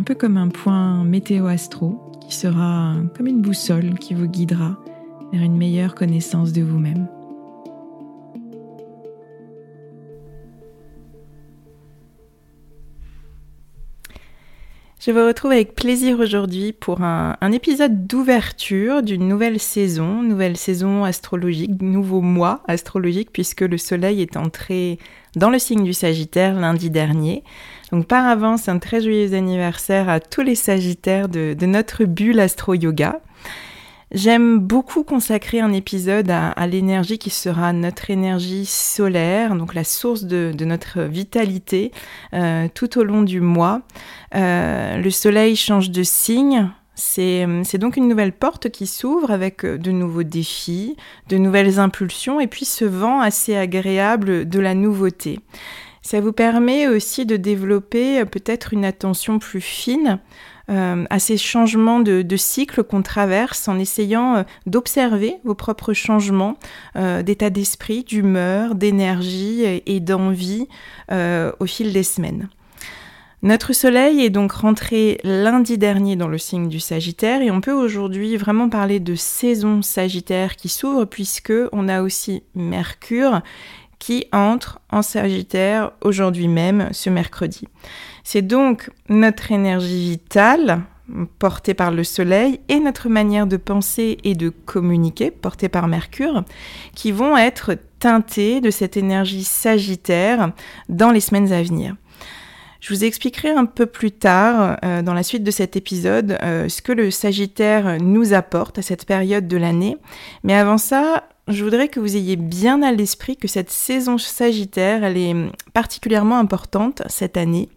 un peu comme un point météo-astro qui sera comme une boussole qui vous guidera vers une meilleure connaissance de vous-même. Je vous retrouve avec plaisir aujourd'hui pour un, épisode d'ouverture d'une nouvelle saison, nouvelle saison astrologique, nouveau mois astrologique puisque le soleil est entré dans le signe du Sagittaire lundi dernier. Donc par avance, un très joyeux anniversaire à tous les Sagittaires de, notre bulle astro-yoga. J'aime beaucoup consacrer un épisode à, l'énergie qui sera notre énergie solaire, donc la source de, notre vitalité euh, tout au long du mois. Euh, le soleil change de signe, c'est donc une nouvelle porte qui s'ouvre avec de nouveaux défis, de nouvelles impulsions et puis ce vent assez agréable de la nouveauté. Ça vous permet aussi de développer peut-être une attention plus fine euh, à ces changements de, cycle qu'on traverse en essayant euh, d'observer vos propres changements d'état d'esprit, d'humeur, d'énergie et, d'envie au fil des semaines. Notre Soleil est donc rentré lundi dernier dans le signe du Sagittaire et on peut aujourd'hui vraiment parler de saison Sagittaire qui s'ouvre puisque on a aussi Mercure qui entre en Sagittaire aujourd'hui même, ce mercredi. C'est donc notre énergie vitale portée par le Soleil et notre manière de penser et de communiquer portée par Mercure qui vont être teintées de cette énergie Sagittaire dans les semaines à venir. Je vous expliquerai un peu plus tard, euh, dans la suite de cet épisode, euh, ce que le Sagittaire nous apporte à cette période de l'année. Mais avant ça, je voudrais que vous ayez bien à l'esprit que cette saison Sagittaire, elle est particulièrement importante cette année.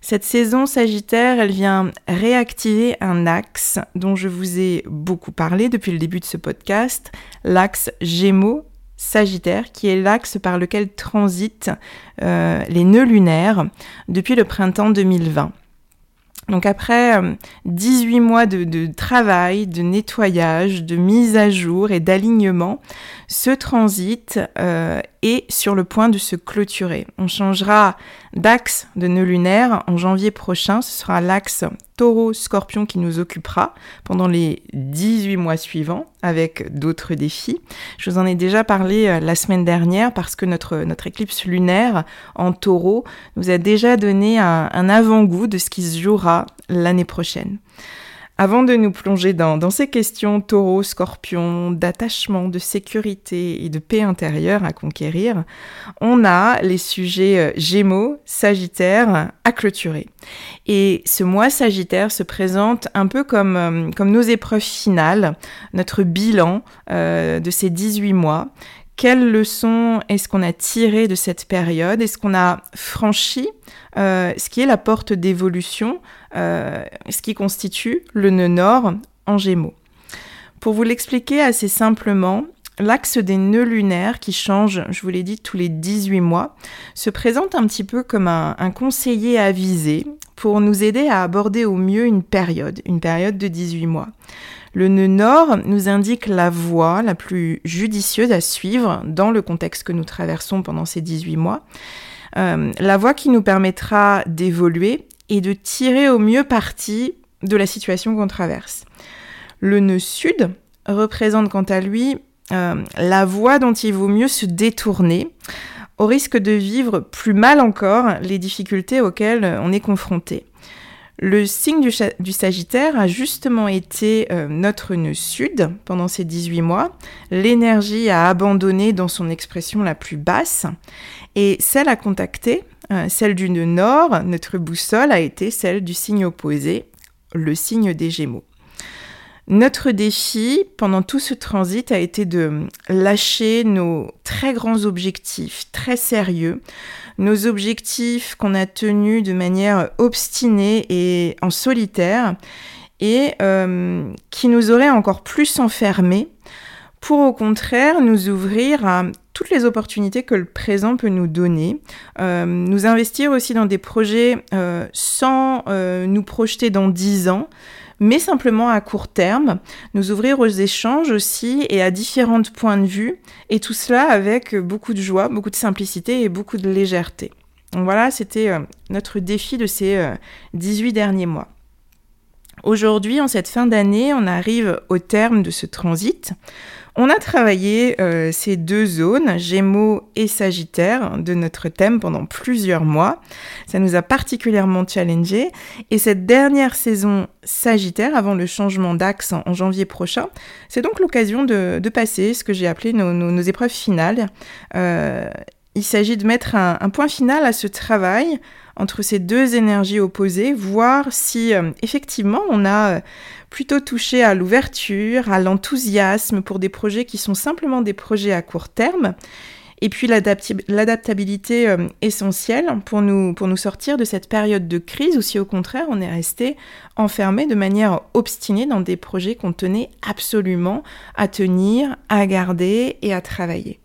Cette saison Sagittaire, elle vient réactiver un axe dont je vous ai beaucoup parlé depuis le début de ce podcast, l'axe Gémeaux Sagittaire, qui est l'axe par lequel transitent euh, les nœuds lunaires depuis le printemps 2020. Donc après 18 euh, mois de, travail, de nettoyage, de mise à jour et d'alignement, ce transit euh, est sur le point de se clôturer. On changera d'axe de nœud lunaire en janvier prochain. Ce sera l'axe taureau-scorpion qui nous occupera pendant les 18 mois suivants avec d'autres défis. Je vous en ai déjà parlé euh, la semaine dernière parce que notre, notre éclipse lunaire en taureau nous a déjà donné un, avant-goût de ce qui se jouera l'année prochaine. Avant de nous plonger dans, ces questions taureau, scorpion, d'attachement, de sécurité et de paix intérieure à conquérir, on a les sujets euh, gémeaux, sagittaire à clôturer. Et ce mois sagittaire se présente un peu comme, euh, nos épreuves finales, notre bilan euh, de ces 18 mois quelles leçons est-ce qu'on a tiré de cette période? Est-ce qu'on a franchi euh, ce qui est la porte d'évolution, euh, ce qui constitue le nœud nord en gémeaux? Pour vous l'expliquer assez simplement, l'axe des nœuds lunaires qui change, je vous l'ai dit, tous les 18 mois, se présente un petit peu comme un, un conseiller avisé pour nous aider à aborder au mieux une période, une période de 18 mois. Le nœud nord nous indique la voie la plus judicieuse à suivre dans le contexte que nous traversons pendant ces 18 mois. Euh, la voie qui nous permettra d'évoluer et de tirer au mieux parti de la situation qu'on traverse. Le nœud sud représente quant à lui euh, la voie dont il vaut mieux se détourner au risque de vivre plus mal encore les difficultés auxquelles on est confronté. Le signe du, Sagittaire a justement été euh, notre nœud sud pendant ces 18 mois. L'énergie a abandonné dans son expression la plus basse et celle à contacter, euh, celle du nœud nord, notre boussole a été celle du signe opposé, le signe des Gémeaux. Notre défi pendant tout ce transit a été de lâcher nos très grands objectifs, très sérieux, nos objectifs qu'on a tenus de manière obstinée et en solitaire, et euh, qui nous auraient encore plus enfermés, pour au contraire nous ouvrir à toutes les opportunités que le présent peut nous donner, euh, nous investir aussi dans des projets euh, sans nous projeter dans dix ans, mais simplement à court terme, nous ouvrir aux échanges aussi et à différents points de vue, et tout cela avec beaucoup de joie, beaucoup de simplicité et beaucoup de légèreté. Donc voilà, c'était euh, notre défi de ces 18 euh, derniers mois. Aujourd'hui, en cette fin d'année, on arrive au terme de ce transit. On a travaillé euh, ces deux zones, Gémeaux et Sagittaire, de notre thème pendant plusieurs mois. Ça nous a particulièrement challengé. Et cette dernière saison Sagittaire, avant le changement d'axe en, janvier prochain, c'est donc l'occasion de, passer ce que j'ai appelé nos, épreuves finales. Euh, il s'agit de mettre un, point final à ce travail entre ces deux énergies opposées, voir si euh, effectivement on a plutôt touché à l'ouverture, à l'enthousiasme pour des projets qui sont simplement des projets à court terme. Et puis l'adaptabilité euh, essentielle pour nous, pour nous sortir de cette période de crise ou si au contraire on est resté enfermé de manière obstinée dans des projets qu'on tenait absolument à tenir, à garder et à travailler.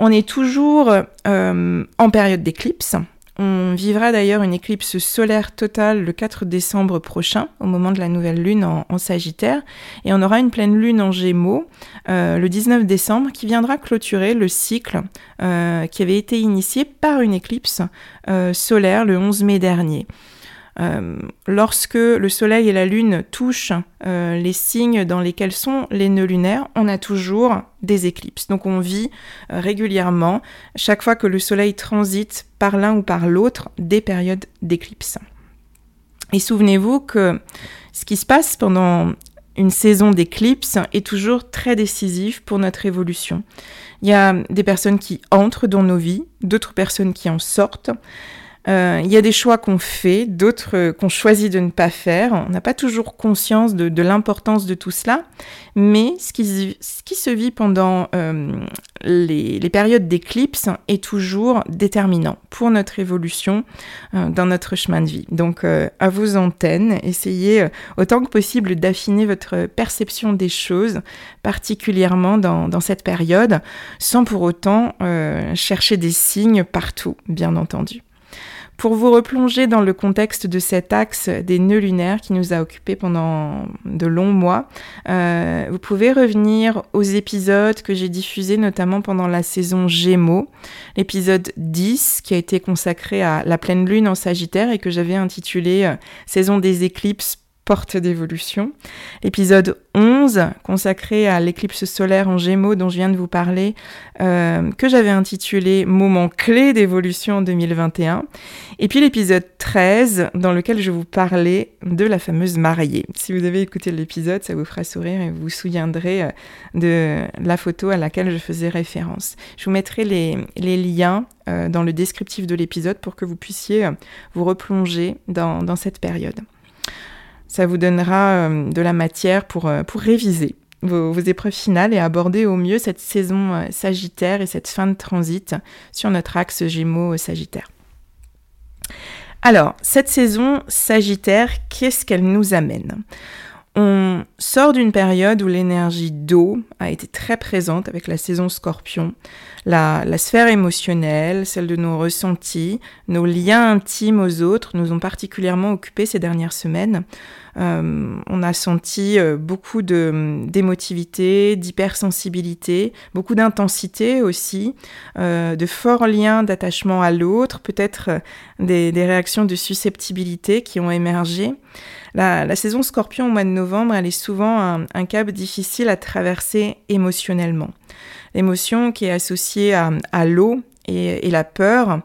On est toujours euh, en période d'éclipse, on vivra d'ailleurs une éclipse solaire totale le 4 décembre prochain, au moment de la nouvelle lune en, Sagittaire, et on aura une pleine lune en Gémeaux euh, le 19 décembre qui viendra clôturer le cycle euh, qui avait été initié par une éclipse euh, solaire le 11 mai dernier. Euh, lorsque le Soleil et la Lune touchent euh, les signes dans lesquels sont les nœuds lunaires, on a toujours des éclipses. Donc on vit euh, régulièrement, chaque fois que le Soleil transite par l'un ou par l'autre, des périodes d'éclipse. Et souvenez-vous que ce qui se passe pendant une saison d'éclipse est toujours très décisif pour notre évolution. Il y a des personnes qui entrent dans nos vies, d'autres personnes qui en sortent. Euh, il y a des choix qu'on fait, d'autres euh, qu'on choisit de ne pas faire. On n'a pas toujours conscience de, l'importance de tout cela, mais ce qui, se vit pendant euh, les, périodes d'éclipse est toujours déterminant pour notre évolution dans notre chemin de vie. Donc à vos antennes, essayez autant que possible d'affiner votre perception des choses, particulièrement dans cette période, sans pour autant chercher des signes partout, bien entendu. Pour vous replonger dans le contexte de cet axe des nœuds lunaires qui nous a occupés pendant de longs mois, euh, vous pouvez revenir aux épisodes que j'ai diffusés notamment pendant la saison Gémeaux, l'épisode 10 qui a été consacré à la pleine lune en Sagittaire et que j'avais intitulé euh, Saison des éclipses porte d'évolution. Épisode 11 consacré à l'éclipse solaire en Gémeaux dont je viens de vous parler, euh, que j'avais intitulé Moment clé d'évolution en 2021. Et puis l'épisode 13 dans lequel je vous parlais de la fameuse mariée. Si vous avez écouté l'épisode, ça vous fera sourire et vous vous souviendrez euh, de la photo à laquelle je faisais référence. Je vous mettrai les, liens euh, dans le descriptif de l'épisode pour que vous puissiez vous replonger dans, dans cette période. Ça vous donnera euh, de la matière pour, euh, réviser vos, épreuves finales et aborder au mieux cette saison euh, sagittaire et cette fin de transit sur notre axe Gémeaux-Sagittaire. Alors, cette saison sagittaire, qu'est-ce qu'elle nous amène? On sort d'une période où l'énergie d'eau a été très présente avec la saison scorpion, la, sphère émotionnelle, celle de nos ressentis, nos liens intimes aux autres nous ont particulièrement occupés ces dernières semaines. Euh, on a senti euh, beaucoup d'émotivité, d'hypersensibilité, beaucoup d'intensité aussi, euh, de forts liens d'attachement à l'autre, peut-être des, réactions de susceptibilité qui ont émergé. La, saison scorpion au mois de novembre, elle est souvent un, un cap difficile à traverser émotionnellement. L'émotion qui est associée à, l'eau et, la peur.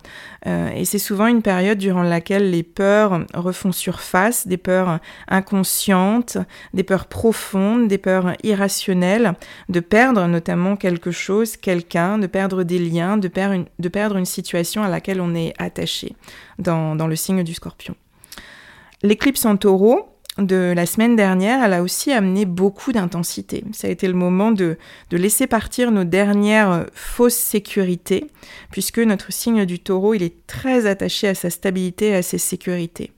Euh, et c'est souvent une période durant laquelle les peurs refont surface, des peurs inconscientes, des peurs profondes, des peurs irrationnelles, de perdre notamment quelque chose, quelqu'un, de perdre des liens, de, perdre une, de perdre une situation à laquelle on est attaché dans, dans le signe du scorpion. L'éclipse en taureau, de la semaine dernière, elle a aussi amené beaucoup d'intensité. Ça a été le moment de, laisser partir nos dernières fausses sécurités, puisque notre signe du taureau, il est très attaché à sa stabilité et à ses sécurités.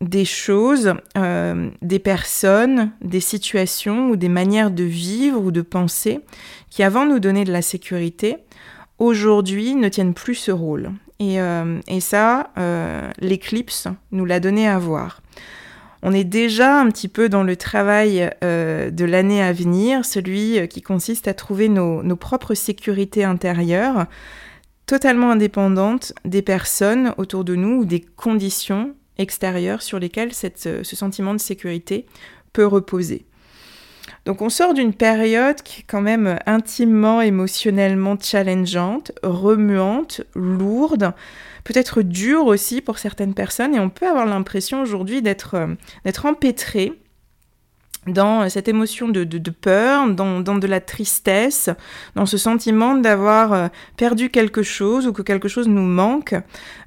Des choses, euh, des personnes, des situations ou des manières de vivre ou de penser qui avant nous donnaient de la sécurité, aujourd'hui ne tiennent plus ce rôle. Et, euh, ça, euh, l'éclipse nous l'a donné à voir on est déjà un petit peu dans le travail euh, de l'année à venir, celui qui consiste à trouver nos, propres sécurités intérieures, totalement indépendantes des personnes autour de nous ou des conditions extérieures sur lesquelles ce sentiment de sécurité peut reposer. Donc on sort d'une période qui est quand même intimement émotionnellement challengeante, remuante, lourde, peut-être dure aussi pour certaines personnes. Et on peut avoir l'impression aujourd'hui d'être euh, empêtré dans cette émotion de, peur, dans, de la tristesse, dans ce sentiment d'avoir euh, perdu quelque chose ou que quelque chose nous manque,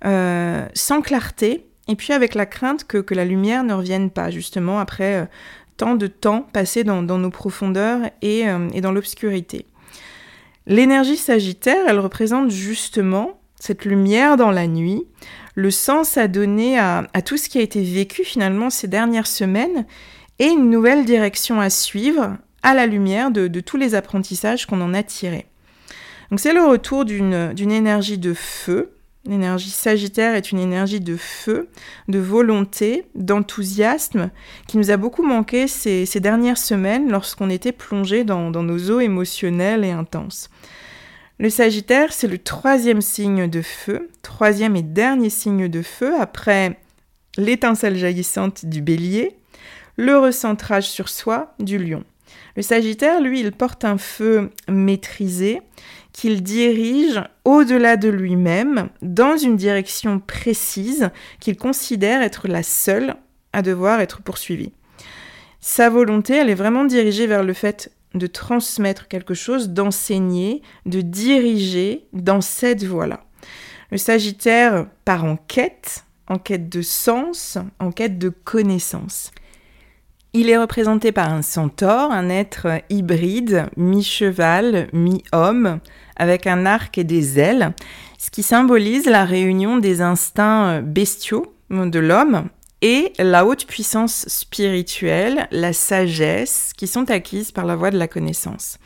euh, sans clarté, et puis avec la crainte que, la lumière ne revienne pas, justement, après de temps passé dans, nos profondeurs et, et dans l'obscurité. L'énergie sagittaire, elle représente justement cette lumière dans la nuit, le sens à donner à, tout ce qui a été vécu finalement ces dernières semaines et une nouvelle direction à suivre à la lumière de, tous les apprentissages qu'on en a tirés. Donc c'est le retour d'une énergie de feu. L'énergie sagittaire est une énergie de feu, de volonté, d'enthousiasme qui nous a beaucoup manqué ces, dernières semaines lorsqu'on était plongé dans nos eaux émotionnelles et intenses. Le Sagittaire, c'est le troisième signe de feu, troisième et dernier signe de feu après l'étincelle jaillissante du bélier, le recentrage sur soi du lion. Le Sagittaire, lui, il porte un feu maîtrisé qu'il dirige au-delà de lui-même dans une direction précise qu'il considère être la seule à devoir être poursuivie. Sa volonté, elle est vraiment dirigée vers le fait de transmettre quelque chose, d'enseigner, de diriger dans cette voie-là. Le Sagittaire part en quête, en quête de sens, en quête de connaissance. Il est représenté par un centaure, un être hybride, mi-cheval, mi-homme, avec un arc et des ailes, ce qui symbolise la réunion des instincts bestiaux de l'homme et la haute puissance spirituelle, la sagesse, qui sont acquises par la voie de la connaissance.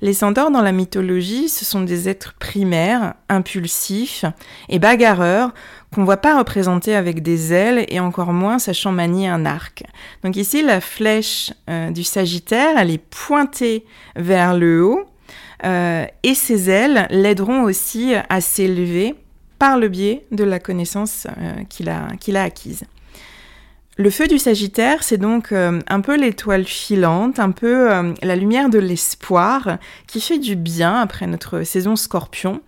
Les centaures dans la mythologie, ce sont des êtres primaires, impulsifs et bagarreurs qu'on ne voit pas représentés avec des ailes et encore moins sachant manier un arc. Donc ici, la flèche euh, du Sagittaire, elle est pointée vers le haut euh, et ses ailes l'aideront aussi à s'élever par le biais de la connaissance euh, qu'il a, qu'il a acquise. Le feu du Sagittaire, c'est donc euh, un peu l'étoile filante, un peu euh, la lumière de l'espoir qui fait du bien après notre saison scorpion.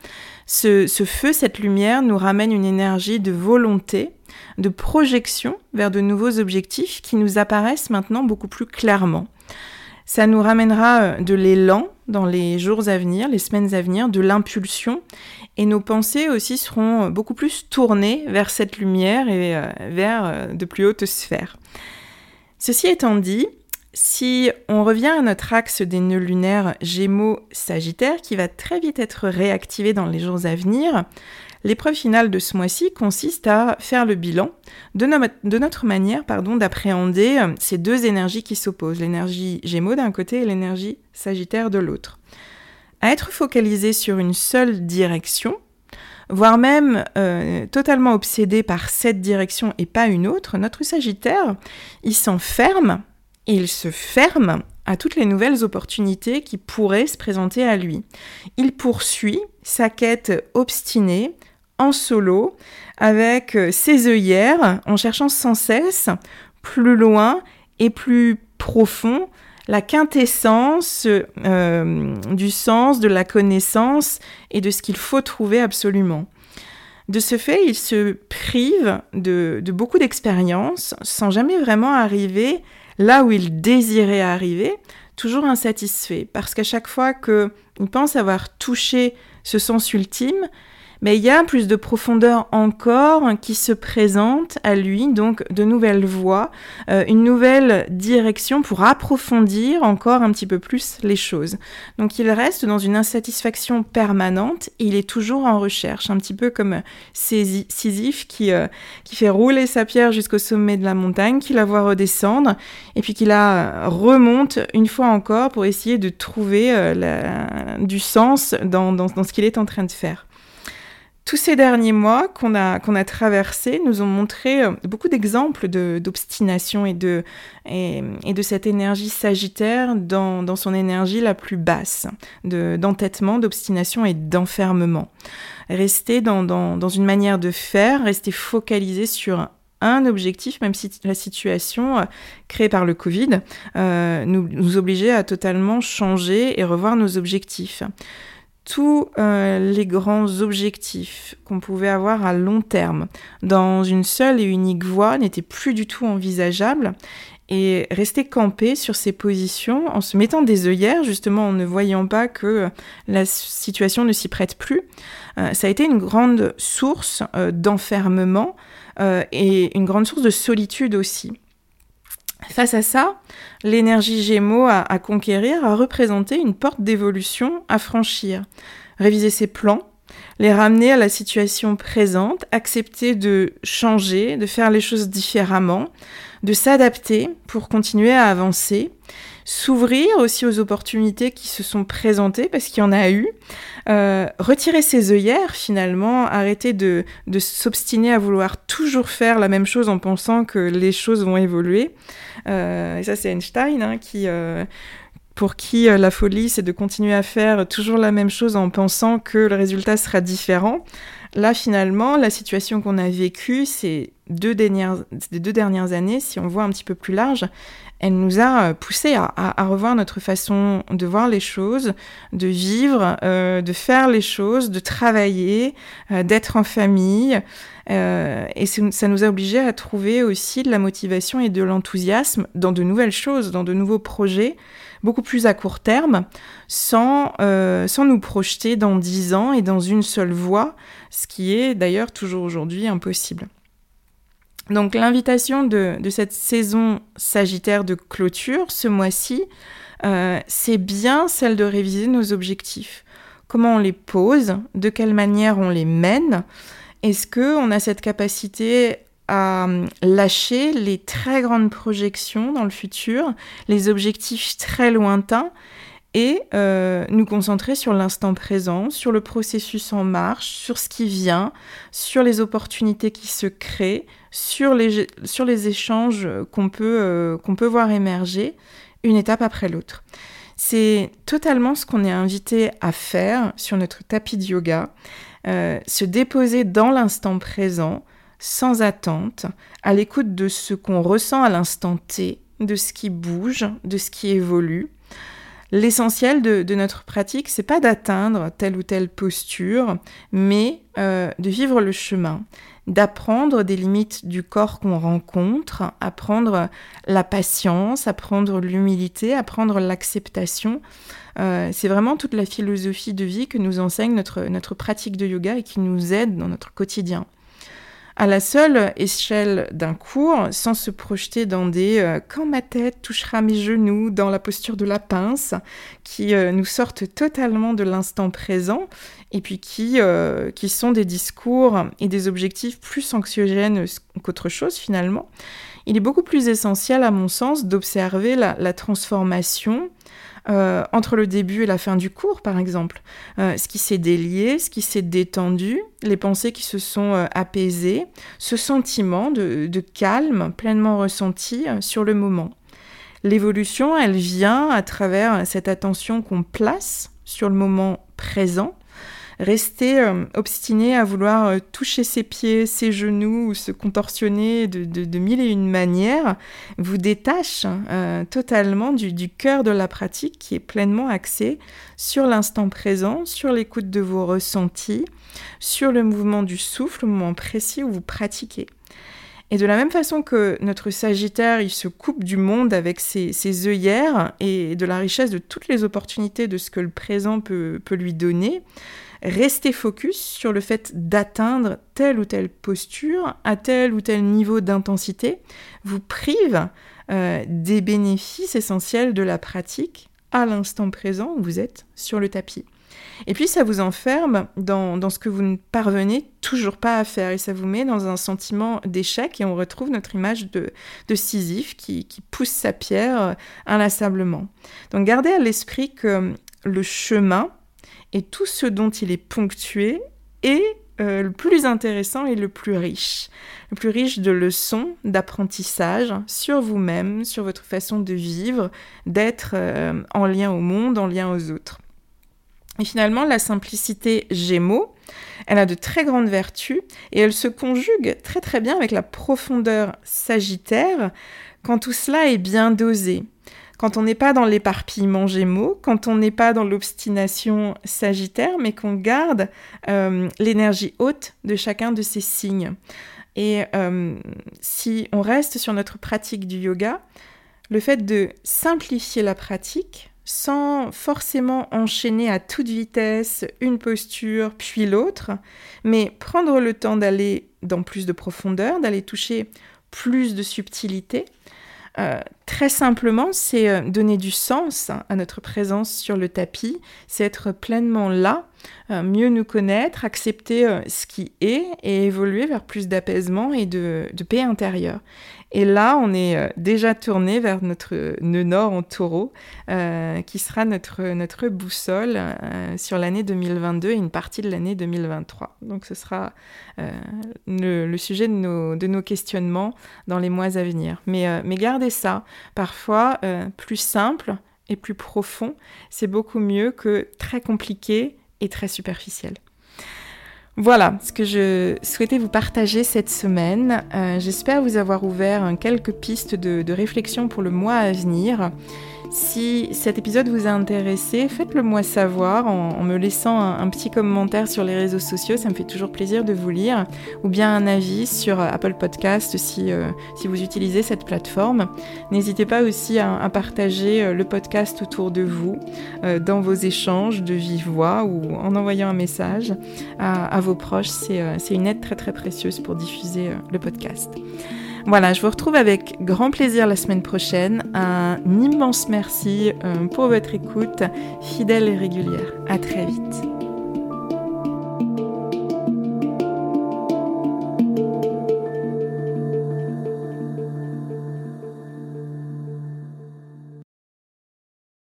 Ce, ce, feu, cette lumière nous ramène une énergie de volonté, de projection vers de nouveaux objectifs qui nous apparaissent maintenant beaucoup plus clairement. Ça nous ramènera euh, de l'élan dans les jours à venir, les semaines à venir, de l'impulsion. Et nos pensées aussi seront euh, beaucoup plus tournées vers cette lumière et euh, vers de plus hautes sphères. Ceci étant dit, si on revient à notre axe des nœuds lunaires Gémeaux-Sagittaire, qui va très vite être réactivé dans les jours à venir, L'épreuve finale de ce mois-ci consiste à faire le bilan de, notre manière d'appréhender euh, ces deux énergies qui s'opposent, l'énergie Gémeaux d'un côté et l'énergie Sagittaire de l'autre. À être focalisé sur une seule direction, voire même euh, totalement obsédé par cette direction et pas une autre, notre Sagittaire, il s'enferme il se ferme à toutes les nouvelles opportunités qui pourraient se présenter à lui. Il poursuit sa quête obstinée en solo avec euh, ses œillères en cherchant sans cesse plus loin et plus profond la quintessence euh, du sens, de la connaissance et de ce qu'il faut trouver absolument. De ce fait, il se prive de, de beaucoup d'expériences sans jamais vraiment arriver là où il désirait arriver, toujours insatisfait, parce qu'à chaque fois qu'il pense avoir touché ce sens ultime, mais il y a plus de profondeur encore qui se présente à lui, donc de nouvelles voies, euh, une nouvelle direction pour approfondir encore un petit peu plus les choses. Donc il reste dans une insatisfaction permanente il est toujours en recherche, un petit peu comme Sisyphe qui, euh, qui fait rouler sa pierre jusqu'au sommet de la montagne, qui la voit redescendre et puis qui la remonte une fois encore pour essayer de trouver euh, du sens dans, dans, dans ce qu'il est en train de faire. Tous ces derniers mois qu'on a, traversés nous ont montré euh, beaucoup d'exemples d'obstination et de, et, de cette énergie sagittaire dans, son énergie la plus basse, d'entêtement, d'obstination et d'enfermement. Rester dans, une manière de faire, rester focalisé sur un objectif, même si la situation euh, créée par le Covid euh, nous obligeait à totalement changer et revoir nos objectifs tous euh, les grands objectifs qu'on pouvait avoir à long terme dans une seule et unique voie n'étaient plus du tout envisageables et rester campé sur ces positions en se mettant des œillères, justement en ne voyant pas que la situation ne s'y prête plus, euh, ça a été une grande source euh, d'enfermement et une grande source de solitude aussi. Face à ça, l'énergie Gémeaux à, conquérir a représenté une porte d'évolution à franchir. Réviser ses plans, les ramener à la situation présente, accepter de changer, de faire les choses différemment, de s'adapter pour continuer à avancer, s'ouvrir aussi aux opportunités qui se sont présentées, parce qu'il y en a eu, euh, retirer ses œillères finalement, arrêter de, de s'obstiner à vouloir toujours faire la même chose en pensant que les choses vont évoluer. Euh, et ça c'est Einstein hein, qui... Euh, pour qui la folie, c'est de continuer à faire toujours la même chose en pensant que le résultat sera différent. Là, finalement, la situation qu'on a vécue ces deux dernières, deux dernières années, si on voit un petit peu plus large, elle nous a euh, poussé à, revoir notre façon de voir les choses, de vivre, euh, de faire les choses, de travailler, euh, d'être en famille. et ça nous a obligés à trouver aussi de la motivation et de l'enthousiasme dans de nouvelles choses, dans de nouveaux projets, beaucoup plus à court terme, sans, sans nous projeter dans dix ans et dans une seule voie, ce qui est d'ailleurs toujours aujourd'hui impossible. Donc l'invitation de, cette saison Sagittaire de clôture ce mois-ci, euh, c'est bien celle de réviser nos objectifs. Comment on les pose, de quelle manière on les mène. Est-ce qu'on a cette capacité à hum, lâcher les très grandes projections dans le futur, les objectifs très lointains et euh, nous concentrer sur l'instant présent, sur le processus en marche, sur ce qui vient, sur les opportunités qui se créent, sur les, sur les échanges qu'on peut, euh, peut voir émerger, une étape après l'autre. C'est totalement ce qu'on est invité à faire sur notre tapis de yoga, euh, se déposer dans l'instant présent, sans attente, à l'écoute de ce qu'on ressent à l'instant T, de ce qui bouge, de ce qui évolue. L'essentiel de, notre pratique, c'est pas d'atteindre telle ou telle posture, mais euh, de vivre le chemin, d'apprendre des limites du corps qu'on rencontre, apprendre la patience, apprendre l'humilité, apprendre l'acceptation. Euh, c'est vraiment toute la philosophie de vie que nous enseigne notre, notre pratique de yoga et qui nous aide dans notre quotidien à la seule échelle d'un cours, sans se projeter dans des euh, quand ma tête touchera mes genoux, dans la posture de la pince, qui euh, nous sortent totalement de l'instant présent, et puis qui, euh, qui sont des discours et des objectifs plus anxiogènes qu'autre chose finalement. Il est beaucoup plus essentiel, à mon sens, d'observer la transformation euh, entre le début et la fin du cours, par exemple. Euh, ce qui s'est délié, ce qui s'est détendu, les pensées qui se sont euh, apaisées, ce sentiment de, de calme pleinement ressenti sur le moment. L'évolution, elle vient à travers cette attention qu'on place sur le moment présent rester euh, obstiné à vouloir euh, toucher ses pieds, ses genoux ou se contorsionner de, mille et une manières vous détache euh, totalement du, cœur de la pratique qui est pleinement axé sur l'instant présent, sur l'écoute de vos ressentis, sur le mouvement du souffle, le moment précis où vous pratiquez. Et de la même façon que notre Sagittaire, il se coupe du monde avec ses, œillères et de la richesse de toutes les opportunités de ce que le présent peut, peut lui donner, rester focus sur le fait d'atteindre telle ou telle posture à tel ou tel niveau d'intensité vous prive euh, des bénéfices essentiels de la pratique à l'instant présent où vous êtes sur le tapis. Et puis ça vous enferme dans, ce que vous ne parvenez toujours pas à faire et ça vous met dans un sentiment d'échec et on retrouve notre image de, Sisyphe qui, pousse sa pierre euh, inlassablement. Donc gardez à l'esprit que le chemin, et tout ce dont il est ponctué est euh, le plus intéressant et le plus riche. Le plus riche de leçons, d'apprentissage sur vous-même, sur votre façon de vivre, d'être euh, en lien au monde, en lien aux autres. Et finalement, la simplicité Gémeaux, elle a de très grandes vertus et elle se conjugue très très bien avec la profondeur Sagittaire quand tout cela est bien dosé quand on n'est pas dans l'éparpillement gémeaux, quand on n'est pas dans l'obstination sagittaire, mais qu'on garde euh, l'énergie haute de chacun de ces signes. Et euh, si on reste sur notre pratique du yoga, le fait de simplifier la pratique sans forcément enchaîner à toute vitesse une posture puis l'autre, mais prendre le temps d'aller dans plus de profondeur, d'aller toucher plus de subtilité, euh, très simplement, c'est euh, donner du sens à notre présence sur le tapis, c'est être pleinement là, euh, mieux nous connaître, accepter ce qui est et évoluer vers plus d'apaisement et de, paix intérieure. Et là, on est euh, déjà tourné vers notre nœud nord en taureau, euh, qui sera notre, boussole euh, sur l'année 2022 et une partie de l'année 2023. Donc ce sera le, sujet de nos, questionnements dans les mois à venir. Mais gardez ça. Parfois, plus simple et plus profond, c'est beaucoup mieux que très compliqué et très superficiel. Voilà ce que je souhaitais vous partager cette semaine. Euh, j'espère vous avoir ouvert quelques pistes de réflexion pour le mois à venir. Si cet épisode vous a intéressé, faites-le moi savoir en, me laissant un, petit commentaire sur les réseaux sociaux, ça me fait toujours plaisir de vous lire, ou bien un avis sur Apple Podcast si, euh, si vous utilisez cette plateforme. N'hésitez pas aussi à, partager euh, le podcast autour de vous, euh, dans vos échanges de vive voix ou en envoyant un message à, à vos proches. C'est une aide très très précieuse pour diffuser le podcast. Voilà, je vous retrouve avec grand plaisir la semaine prochaine. Un immense merci euh, pour votre écoute fidèle et régulière. À très vite.